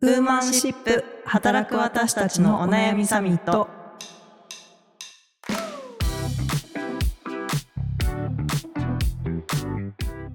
ウーマンシップ働く私たちのお悩みサミット。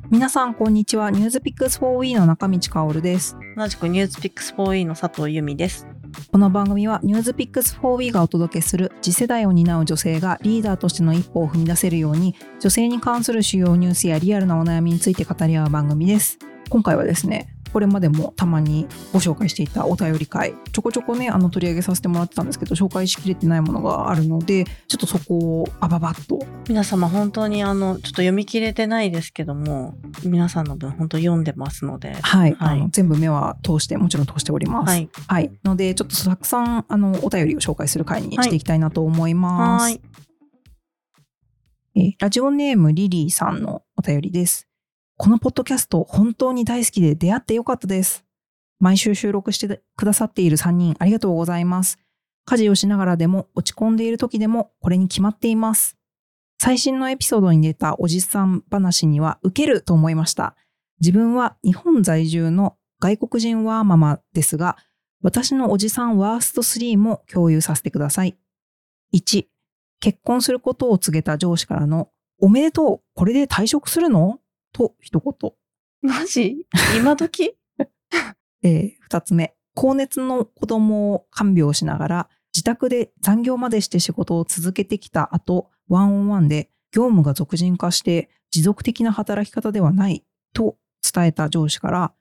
皆さんこんにちは。ニュースピックス 4E の中道香です。同じくニュースピックス 4E の佐藤由美です。この番組はニュースピックス 4E がお届けする次世代を担う女性がリーダーとしての一歩を踏み出せるように女性に関する主要ニュースやリアルなお悩みについて語り合う番組です。今回はですねこれまでもたまにご紹介していたお便り会ちょこちょこねあの取り上げさせてもらってたんですけど紹介しきれてないものがあるのでちょっとそこをあばばっと。皆様本当にあのちょっと読み切れてないですけども皆さんの分本当読んでますので。はい、はい、あの全部目は通してもちろん通しております。はい、はい、のでちょっとたくさんあのお便りを紹介する回にしていきたいなと思います、はい、えラジオネームリリーさんのお便りですこのポッドキャスト本当に大好きで出会ってよかったです。毎週収録してくださっている3人ありがとうございます。家事をしながらでも落ち込んでいる時でもこれに決まっています。最新のエピソードに出たおじさん話には受けると思いました。自分は日本在住の外国人ワーママですが、私のおじさんワースト3も共有させてください。1、結婚することを告げた上司からのおめでとうこれで退職するの？と一言。マジ？今時？えー、二つ目。高熱の子供を看病しながら、自宅で残業までして仕事を続けてきた後、ワンオンワンで業務が俗人化して持続的な働き方ではないと伝えた上司から、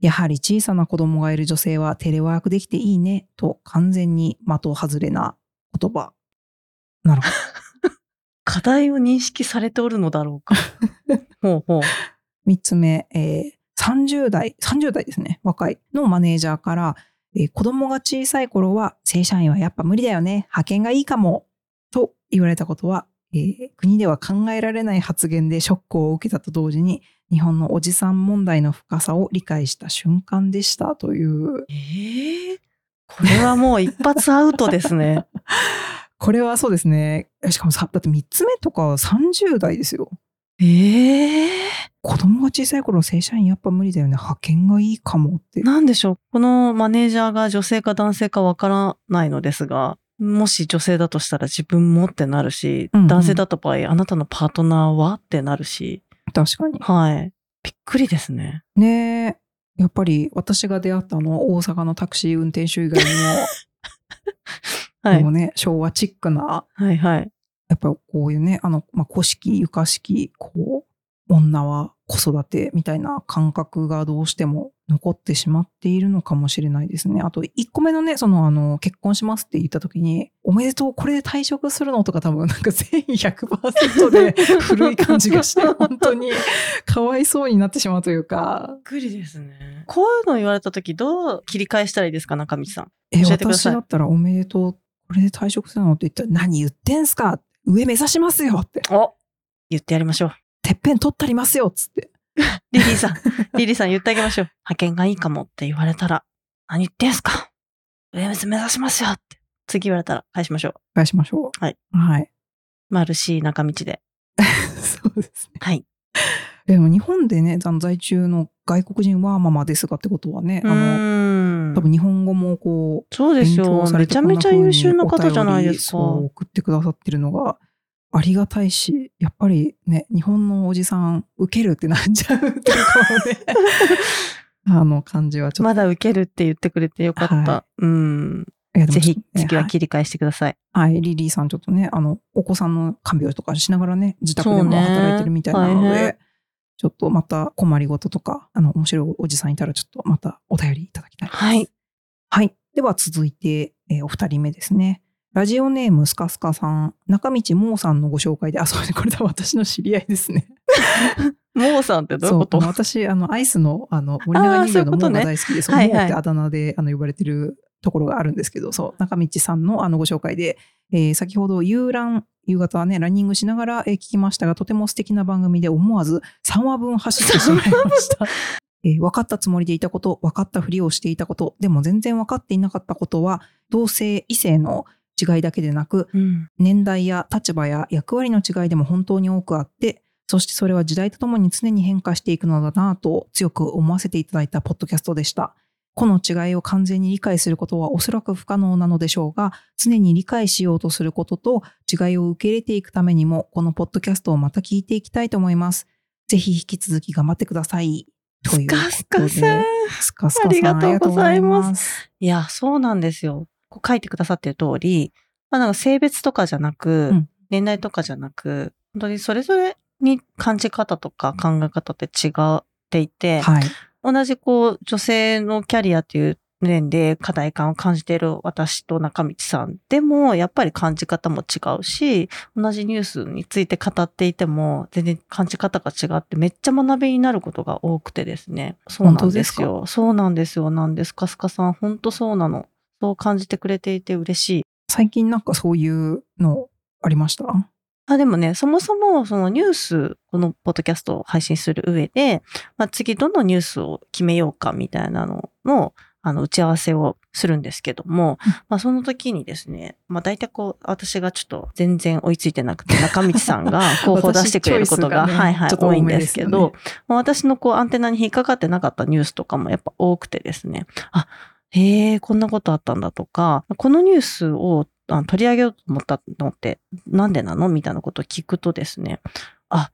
やはり小さな子供がいる女性はテレワークできていいねと完全に的外れな言葉。なるほど。課題を認識されておるのだろうか。ほうほう。三つ目、えー、30代、30代ですね、若いのマネージャーから、えー、子供が小さい頃は正社員はやっぱ無理だよね、派遣がいいかも、と言われたことは、えー、国では考えられない発言でショックを受けたと同時に、日本のおじさん問題の深さを理解した瞬間でしたという。えー、これはもう一発アウトですね。これはそうですね。しかもさ、だって3つ目とか30代ですよ。ええー、子供が小さい頃正社員やっぱ無理だよね。派遣がいいかもって。なんでしょう。このマネージャーが女性か男性かわからないのですが、もし女性だとしたら自分もってなるし、うんうん、男性だった場合、あなたのパートナーはってなるし。確かに。はい。びっくりですね。ねえ。やっぱり私が出会ったのは大阪のタクシー運転手以外にも、はい、もうね、昭和チックな、はいはい。やっぱりこういうね、あの、まあ、古式、床式、こう、女は子育てみたいな感覚がどうしても残ってしまっているのかもしれないですね。あと、1個目のね、その、あの、結婚しますって言った時に、おめでとう、これで退職するの？とか多分なんか全員100%で 古い感じがして、本当にかわいそうになってしまうというか。びっくりですね。こういうの言われた時どう切り返したらいいですか？中道さん。え、私だったらおめでとうこれで退職するの？って言ったら、何言ってんすか上目指しますよって。お言ってやりましょう。てっぺん取ったりますよっつって。リリーさん、リリーさん言ってあげましょう。派遣がいいかもって言われたら、何言ってんすか上目指しますよって。次言われたら返しましょう。返しましょう。はい。はい。マルシー中道で。そうですね。はい。でも日本でね、在中の外国人はママですがってことはね、あの、多分日本語もこう、そうですよ。めちゃめちゃ優秀な方じゃないですか。送ってくださってるのがありがたいし、やっぱりね、日本のおじさん、受けるってなっちゃうっていうかね、あの感じはちょっと。まだ受けるって言ってくれてよかった。はい、うん。ぜひ次は切り返してください。はい、はい、リリーさんちょっとね、あの、お子さんの看病とかしながらね、自宅でも働いてるみたいなので、ちょっとまた困りごととか、あの、面白いおじさんいたらちょっとまたお便りいただきたいです。はい。はい。では続いて、えー、お二人目ですね。ラジオネームスカスカさん、中道もうさんのご紹介で、あ、そうね、これは私の知り合いですね。もうさんってどういうこと？私、あの、アイスの、あの、森永乳業のもうが大好きで、そう、ね、もうってあだ名で、あの、呼ばれてるところがあるんですけど、そう、中道さんのあのご紹介で、えー、先ほど遊覧、夕方はね、ランニングしながら、えー、聞きましたが、とても素敵な番組で思わず3話分走ってしまいました。えー、分かったつもりでいたこと、分かったふりをしていたこと、でも全然分かっていなかったことは、同性、異性の違いだけでなく、うん、年代や立場や役割の違いでも本当に多くあって、そしてそれは時代とともに常に変化していくのだなと強く思わせていただいたポッドキャストでした。個の違いを完全に理解することはおそらく不可能なのでしょうが、常に理解しようとすることと違いを受け入れていくためにも、このポッドキャストをまた聞いていきたいと思います。ぜひ引き続き頑張ってください。ということで。スカスカさんスカスカさん。ありがとうございますありがとうございます。いや、そうなんですよ。こう書いてくださってる通り、まあなんか性別とかじゃなく、うん年代とかじゃなく、本当にそれぞれに感じ方とか考え方って違っていて、はい。同じこう女性のキャリアっていう面で課題感を感じている私と中道さんでもやっぱり感じ方も違うし、同じニュースについて語っていても全然感じ方が違ってめっちゃ学びになることが多くてですね。そうなんです本よ。そうなんですよ。なんです。か？すかさん、本当そうなの。そう感じてくれていて嬉しい。最近なんかそういうのありました？あでもね、そもそもそのニュース、このポッドキャストを配信する上で、まあ、次どのニュースを決めようかみたいなのの、あの、打ち合わせをするんですけども、まあ、その時にですね、まあ、大体こう、私がちょっと全然追いついてなくて、中道さんが候補を出してくれることが、がねはいはい多いんですけど、まあ私のこう、アンテナに引っかかってなかったニュースとかもやっぱ多くてですね、あ、へえ、こんなことあったんだとか、このニュースをあの取り上げようと思ったのって、なんでなのみたいなことを聞くとですね、あ、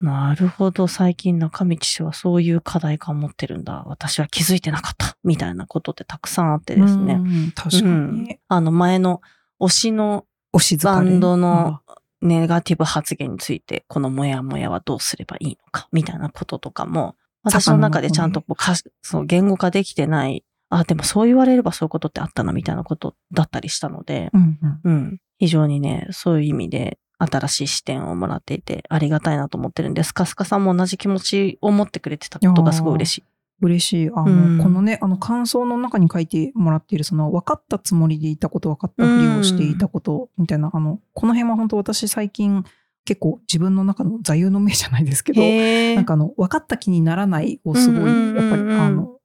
なるほど、最近中道氏はそういう課題感を持ってるんだ。私は気づいてなかった。みたいなことってたくさんあってですね。うん確かうんに。あの前の推しのバンドのネガティブ発言について、このモヤモヤはどうすればいいのか、みたいなこととかも、私の中でちゃんとこうかそう言語化できてない、あ、でもそう言われればそういうことってあったな、みたいなことだったりしたので、うんうんうん。非常にね、そういう意味で新しい視点をもらっていて、ありがたいなと思ってるんです。かすかさんも同じ気持ちを持ってくれてたことがすごい嬉しい。嬉しい。あの、うんこのね、あの感想の中に書いてもらっている、その分かったつもりでいたこと、分かったふりをしていたこと、みたいな、あの、この辺は本当私最近結構自分の中の座右の銘じゃないですけど、なんかあの、分かった気にならないをすごい、うんうんうんうんやっぱり、あの、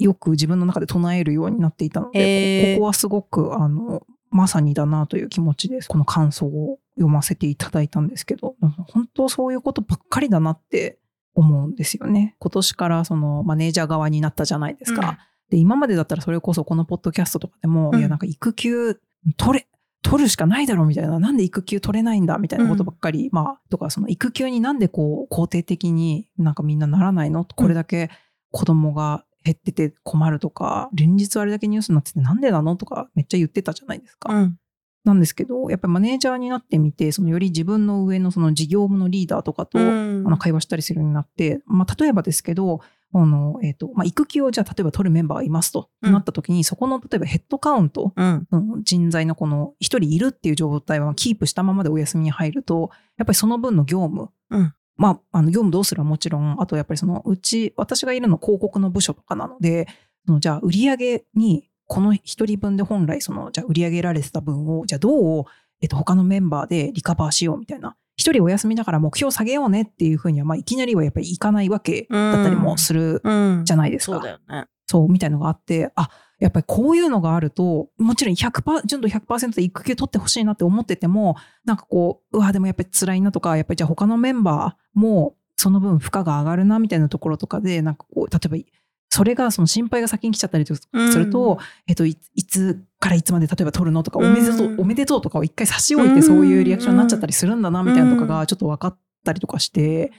よく自分の中で唱えるようになっていたのへーで、こここはすごく、あの、まさにだなという気持ちです。この感想を読ませていただいたんですけど、本当そういうことばっかりだなって思うんですよね。今年からそのマネージャー側になったじゃないですか。うんで、今までだったらそれこそこのポッドキャストとかでも、うんいやなんか育休取れ、取るしかないだろうみたいな、なんで育休取れないんだみたいなことばっかり、まあ、とかその育休になんでこう肯定的になんかみんなならないの？これだけ子供が減ってて困るとか、連日あれだけニュースになっててなんでなのとかめっちゃ言ってたじゃないですか。うん。なんですけど、やっぱりマネージャーになってみて、そのより自分の上のその事業部のリーダーとかと、うんあの会話したりするようになって、まあ、例えばですけど、あの、えっ、と、まあ、育休をじゃあ例えば取るメンバーがいますと、うんなった時に、そこの例えばヘッドカウント、うん。うん人材のこの一人いるっていう状態はキープしたままでお休みに入ると、やっぱりその分の業務、うんまあ、あの業務どうするはもちろん、あとやっぱりそのうち、私がいるの広告の部署とかなので、そのじゃあ売上に、この一人分で本来その、じゃあ売り上げられてた分を、じゃあどう、えっと、他のメンバーでリカバーしようみたいな。一人お休みだから目標下げようねっていうふうには、まあ、いきなりはやっぱりいかないわけだったりもするうん。じゃないですか。そうだよね。そう、みたいのがあって、あ、やっぱりこういうのがあると、もちろん100%、純度100%で育休取ってほしいなって思ってても、なんかこう、うわ、でもやっぱり辛いなとか、やっぱりじゃあ他のメンバーもその分負荷が上がるなみたいなところとかで、なんかこう、例えば、それがその心配が先に来ちゃったりとすると、えっとい、いつからいつまで例えば取るのとか、おめでとう、うんおめでとうとかを一回差し置いてそういうリアクションになっちゃったりするんだなみたいなのとかがちょっと分かったりとかして、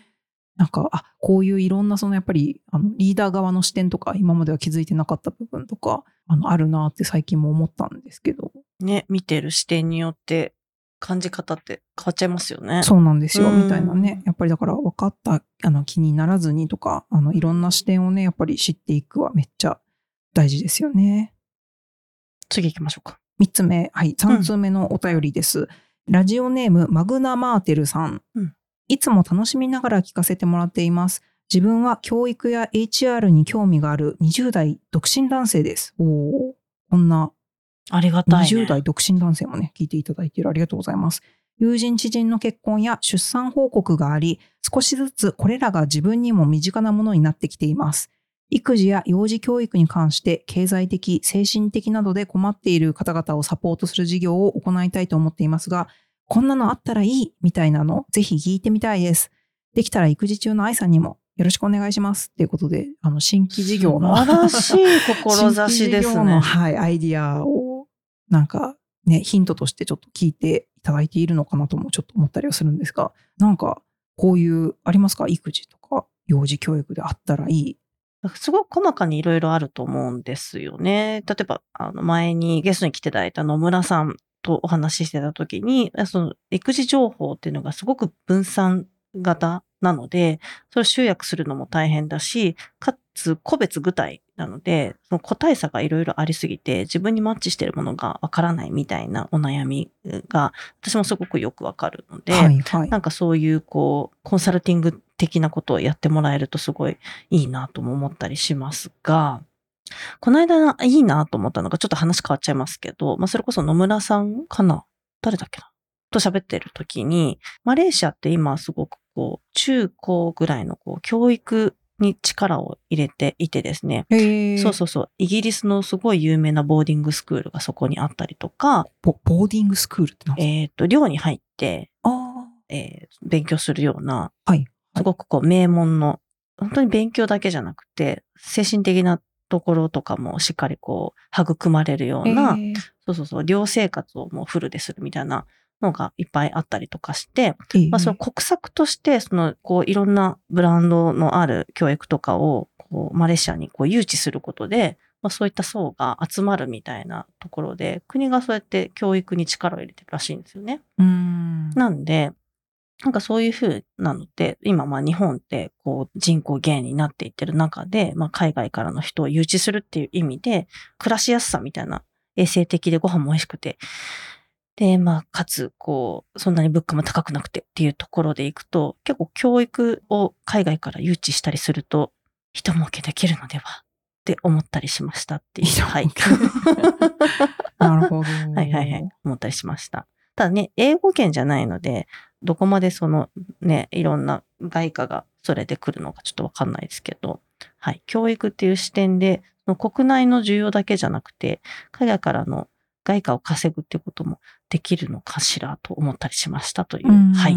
なんか、あ、こういういろんなそのやっぱりあのリーダー側の視点とか、今までは気づいてなかった部分とか、あの、あるなって最近も思ったんですけど、ね、見てる視点によって感じ方って変わっちゃいますよね。そうなんですよ、うんみたいなね。やっぱりだから分かったあの気にならずにとか、あの、いろんな視点をね、やっぱり知っていくはめっちゃ大事ですよね。次行きましょうか。三つ目、はい、三通目のお便りです。ラジオネーム、マグナ・マーテルさん,、うんいつも楽しみながら聞かせてもらっています。自分は教育や HR に興味がある20代独身男性です。おーこんなありがたい、ね。20代独身男性もね、聞いていただいているありがとうございます。友人知人の結婚や出産報告があり、少しずつこれらが自分にも身近なものになってきています。育児や幼児教育に関して経済的、精神的などで困っている方々をサポートする事業を行いたいと思っていますが、こんなのあったらいいみたいなの？ぜひ聞いてみたいです。できたら育児中の愛さんにもよろしくお願いします。っていうことで、あの、新規事業の。素晴らしい志です新規事業のね。はい、アイディアを、なんか、ね、ヒントとしてちょっと聞いていただいているのかなともちょっと思ったりはするんですが、なんか、こういう、ありますか？育児とか、幼児教育であったらいい。すごく細かにいろいろあると思うんですよね。例えば、あの、前にゲストに来ていただいた野村さんとお話ししてた時に、その育児情報っていうのがすごく分散型なので、それを集約するのも大変だし、かつ個別具体なので、その個体差がいろいろありすぎて、自分にマッチしてるものがわからないみたいなお悩みが、私もすごくよくわかるので、はい、はい。なんかそういうこう、コンサルティング的なことをやってもらえるとすごいいいなとも思ったりしますが、この間いいなと思ったのがちょっと話変わっちゃいますけど、まあそれこそ野村さんかな？誰だっけな？と喋ってる時に、マレーシアって今すごくこう、中高ぐらいのこう、教育に力を入れていてですね、そうそうそう、イギリスのすごい有名なボーディングスクールがそこにあったりとか、ボボーディングスクールって何ですか？えっ、と、寮に入って、あえー勉強するような、はい。すごくこう名門の、本当に勉強だけじゃなくて、精神的なところとかもしっかりこう、育まれるよあ。うな、へーそうそうそう、寮生活をもうフルでするみたいなのがいっぱいあったりとかして、へーまあその国策として、その、こう、いろんなブランドのある教育とかを、こう、マレーシアにこう誘致することで、まあそういった層が集まるみたいなところで、国がそうやって教育に力を入れてるらしいんですよね。うーん。なんで、なんかそういう風なのって、今まあ日本ってこう人口減になっていってる中で、まあ海外からの人を誘致するっていう意味で、暮らしやすさみたいな衛生的でご飯も美味しくて、で、まあかつこう、そんなに物価も高くなくてっていうところでいくと、結構教育を海外から誘致したりすると、人儲けできるのではって思ったりしましたっていう。人はい儲。なるほど。はいはいはい。思ったりしました。ただね、英語圏じゃないので、どこまでそのね、いろんな外貨がそれで来るのかちょっとわかんないですけど、はい。教育っていう視点で、国内の需要だけじゃなくて、海外からの外貨を稼ぐってこともできるのかしらと思ったりしましたという、うんはい。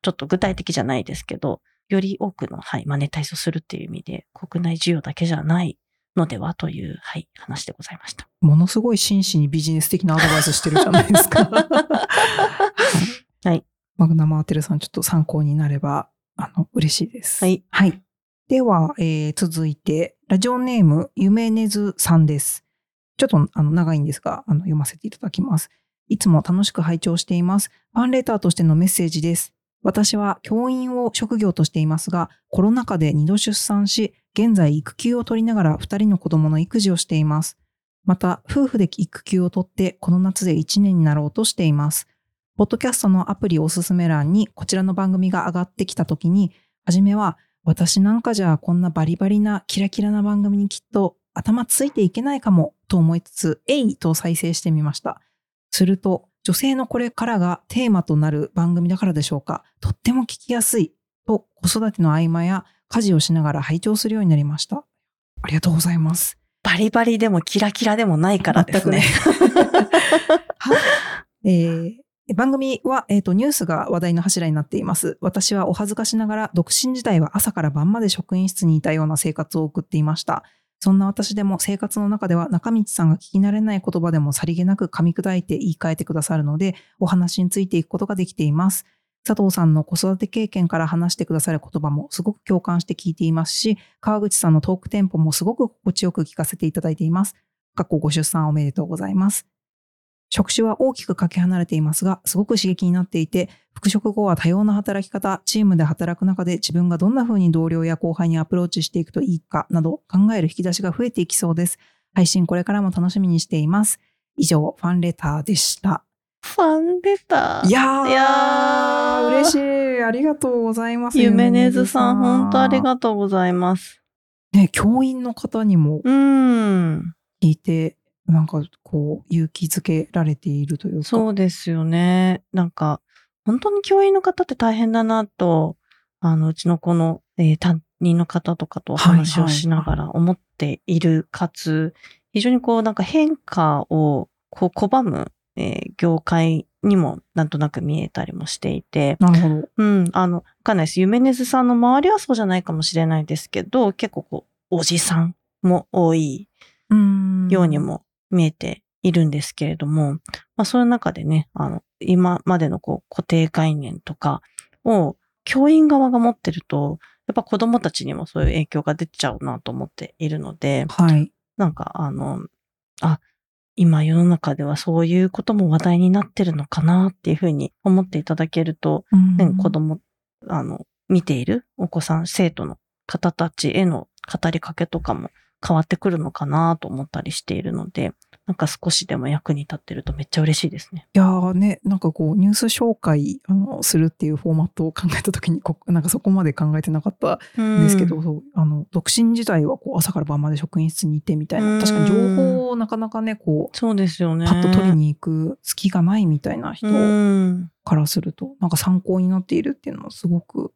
ちょっと具体的じゃないですけど、より多くの、はい、マネタイズをするっていう意味で、国内需要だけじゃないのではという、はい、話でございました。ものすごい真摯にビジネス的なアドバイスしてるじゃないですか。はい。マグナマーテルさん、ちょっと参考になれば、あの、嬉しいです。はい。はい。では、えー続いて、ラジオネーム、ゆめねずさんです。ちょっとあの長いんですが、あの読ませていただきます。いつも楽しく拝聴しています。ファンレターとしてのメッセージです。私は教員を職業としていますが、コロナ禍で2度出産し、現在育休を取りながら2人の子供の育児をしています。また、夫婦で育休を取って、この夏で1年になろうとしています。ポッドキャストのアプリおすすめ欄にこちらの番組が上がってきたときに、はじめは、私なんかじゃこんなバリバリなキラキラな番組にきっと頭ついていけないかもと思いつつ、えいと再生してみました。すると、女性のこれからがテーマとなる番組だからでしょうか。とっても聞きやすいと子育ての合間や家事をしながら拝聴するようになりました。ありがとうございます。バリバリでもキラキラでもないからですね。えー番組は、えーとニュースが話題の柱になっています。私はお恥ずかしながら独身時代は朝から晩まで職員室にいたような生活を送っていました。そんな私でも生活の中では中道さんが聞き慣れない言葉でもさりげなく噛み砕いて言い換えてくださるので、お話についていくことができています。佐藤さんの子育て経験から話してくださる言葉もすごく共感して聞いていますし、川口さんのトークテンポもすごく心地よく聞かせていただいています。過去ご出産おめでとうございます。職種は大きくかけ離れていますが、すごく刺激になっていて、復職後は多様な働き方、チームで働く中で自分がどんな風に同僚や後輩にアプローチしていくといいかなど考える引き出しが増えていきそうです。配信これからも楽しみにしています。以上、ファンレターでした。ファンレター。いやー、いやー嬉しい。ありがとうございます。ゆめねずさん、本当ありとがとうございます。う。ね、教員の方にもう。聞いて、なんかこう、勇気づけられているというか。そうですよね。なんか、本当に教員の方って大変だなと、あの、うちの子の、えー担任の方とかとお話をしながら思っている、かつ、非常にこう、なんか変化をこう拒む、えー業界にもなんとなく見えたりもしていて、なるほど。うん、あの、わかんないです。ゆめねずさんの周りはそうじゃないかもしれないですけど、結構こう、おじさんも多いうんように。も見えているんですけれども、まあそういう中でね、あの、今までのこう固定概念とかを教員側が持ってると、やっぱ子供たちにもそういう影響が出ちゃうなと思っているので、はい。なんかあの、あ、今世の中ではそういうことも話題になってるのかなっていうふうに思っていただけると、うん。ね、子供、あの、見ているお子さん、生徒の方たちへの語りかけとかも変わってくるのかなと思ったりしているので、なんか少しでも役に立ってるとめっちゃ嬉しいですね。いやーね、なんかこう、ニュース紹介あのするっていうフォーマットを考えたときにこ、なんかそこまで考えてなかったんですけど、そうあの独身時代はこう朝から晩まで職員室にいてみたいな、うん確かに情報をなかなかね、こう、そうですよね。パッと取りに行く隙がないみたいな人うん。からすると、なんか参考になっているっていうのはすごく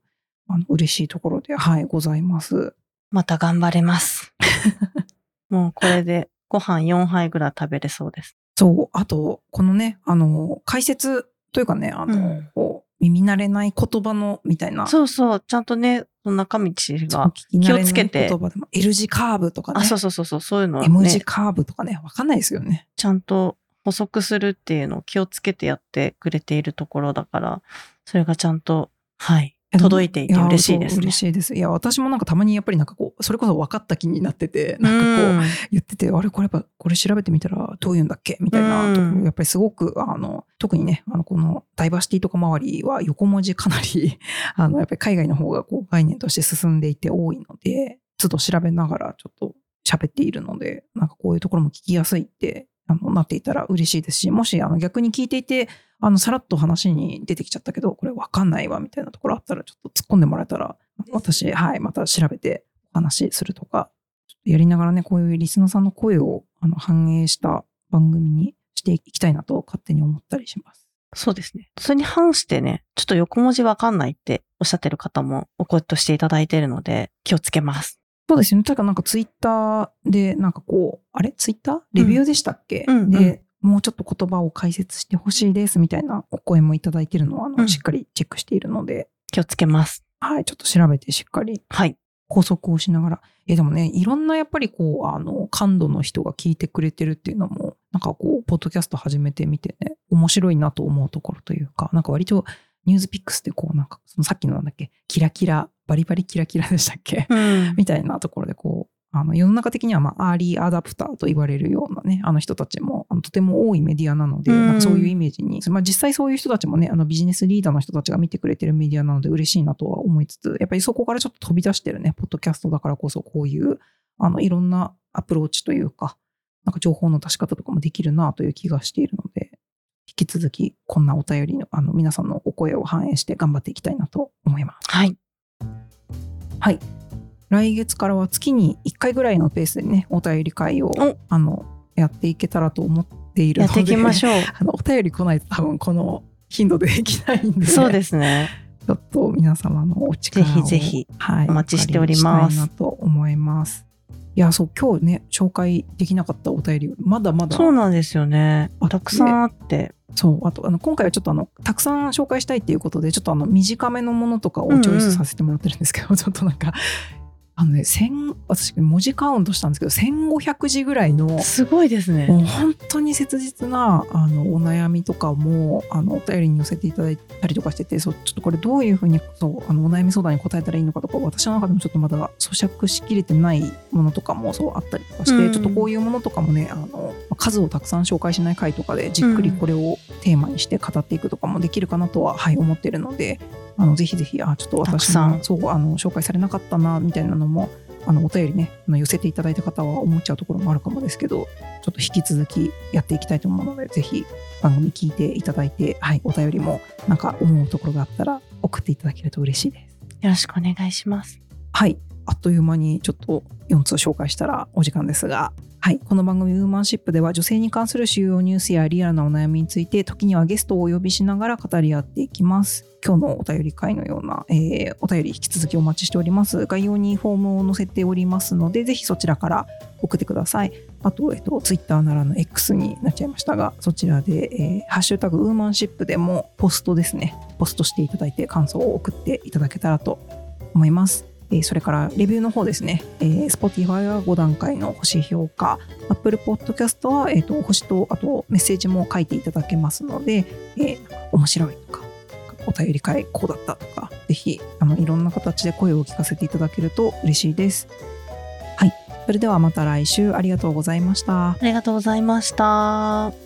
あの嬉しいところで、はい、ございます。また頑張れます。もうこれでご飯4杯ぐらい食べれそうです。そう、あと、このね、あの、解説というかね、あの、うん。こう耳慣れない言葉のみたいな、そうそう、ちゃんとね、中道が、気をつけて。言葉でも L 字カーブとかね、あ、そうそうそうそう、そういうのを M ね字、カーブとかね、わかんないですよね。ちゃんと補足するっていうのを気をつけてやってくれているところだから、それがちゃんと、はい、届いていて嬉しいですね。嬉しいです。いや、私もなんかたまにやっぱりなんかこう、それこそ分かった気になってて、なんかこう、うん言ってて、あれこれやっぱこれ調べてみたらどういうんだっけ？みたいなところ、うんやっぱりすごく、あの、特にね、あの、このダイバーシティとか周りは横文字かなり、あの、やっぱり海外の方がこう概念として進んでいて多いので、都度調べながらちょっと喋っているので、なんかこういうところも聞きやすいって、あの、なっていたら嬉しいですし、もし、あの、逆に聞いていて、あの、さらっと話に出てきちゃったけど、これわかんないわ、みたいなところあったら、ちょっと突っ込んでもらえたら、私、はい、また調べてお話しするとか、ちょっとやりながらね、こういうリスナーさんの声をあの反映した番組にしていきたいなと勝手に思ったりします。そうですね。それに反してね、ちょっと横文字わかんないっておっしゃってる方もお声としていただいているので、気をつけます。そうですよね。ただなんかツイッターで、なんかこう、あれ？ツイッター？レビューでしたっけ、うんうん。で、もうちょっと言葉を解説してほしいですみたいなお声もいただいているのは、あのうん。しっかりチェックしているので、気をつけます。はい、ちょっと調べてしっかり。はい。補足をしながら。え、でもね、いろんなやっぱりこう、あの、感度の人が聞いてくれてるっていうのも、なんかこう、ポッドキャスト始めてみてね、面白いなと思うところというか、なんか割とニュースピックスってこう、なんか、そのさっきのなんだっけ、キラキラ、バリバリキラキラでしたっけ、うん。みたいなところでこう、あの世の中的には、まあ、アーリーアダプターと言われるようなね、あの人たちもあのとても多いメディアなので、うんなんかそういうイメージに、まあ、実際そういう人たちもね、あのビジネスリーダーの人たちが見てくれてるメディアなので嬉しいなとは思いつつ、やっぱりそこからちょっと飛び出してるね、ポッドキャストだからこそ、こういう、あの、いろんなアプローチというか、なんか情報の出し方とかもできるなという気がしているので、引き続きこんなお便りの、あの、皆さんのお声を反映して頑張っていきたいなと思います。はい。はい。来月からは月に1回ぐらいのペースでね、お便り会をおあのやっていけたらと思っているので、やっていきましょう。あのお便り来ないと多分この頻度でできないんで、そうですね。ちょっと皆様のお力をぜひぜひはい、お待ちしておりますと思います。いや、そう、今日ね、紹介できなかったお便り、まだまだそうなんですよねあ。たくさんあって。そう、あと、あの、今回はちょっとあの、たくさん紹介したいっていうことで、ちょっとあの、短めのものとかをチョイスさせてもらってるんですけど、ちょっとなんか、あのね、千、私、文字カウントしたんですけど、1500字ぐらいの、すごいですね。本当に切実なあのお悩みとかもあのお便りに寄せていただいたりとかしててそうちょっとこれどういうふうにそうあのお悩み相談に答えたらいいのかとか私の中でもちょっとまだ咀嚼しきれてないものとかもそうあったりとかして、うんちょっとこういうものとかもねあの数をたくさん紹介しない回とかでじっくりこれをテーマにして語っていくとかもできるかなとは、はい、思ってるのであのぜひぜひあちょっと私もそうあの紹介されなかったなみたいなのもあのお便りね寄せていただいた方は思っちゃうところもあるかもですけどちょっと引き続きやっていきたいと思うのでぜひ番組聞いていただいて、はい、お便りもなんか思うところがあったら送っていただけると嬉しいです。よろしくお願いします。はいあっという間にちょっと4つ紹介したらお時間ですが、はい。この番組ウーマンシップでは女性に関する主要ニュースやリアルなお悩みについて時にはゲストをお呼びしながら語り合っていきます。今日のお便り会のような、えーお便り引き続きお待ちしております。概要にフォームを載せておりますので、ぜひそちらから送ってください。あと、えっと、ツイッターならぬ X になっちゃいましたが、そちらで、えーハッシュタグウーマンシップでもポストですね。ポストしていただいて感想を送っていただけたらと思います。えそれからレビューの方ですね、えー Spotify は5段階の星評価、Apple Podcast は、えーと星とあとメッセージも書いていただけますので、えー面白いとか、お便り会こうだったとか、ぜひあのいろんな形で声を聞かせていただけると嬉しいです。はい、それではまた来週ありがとうございました。ありがとうございました。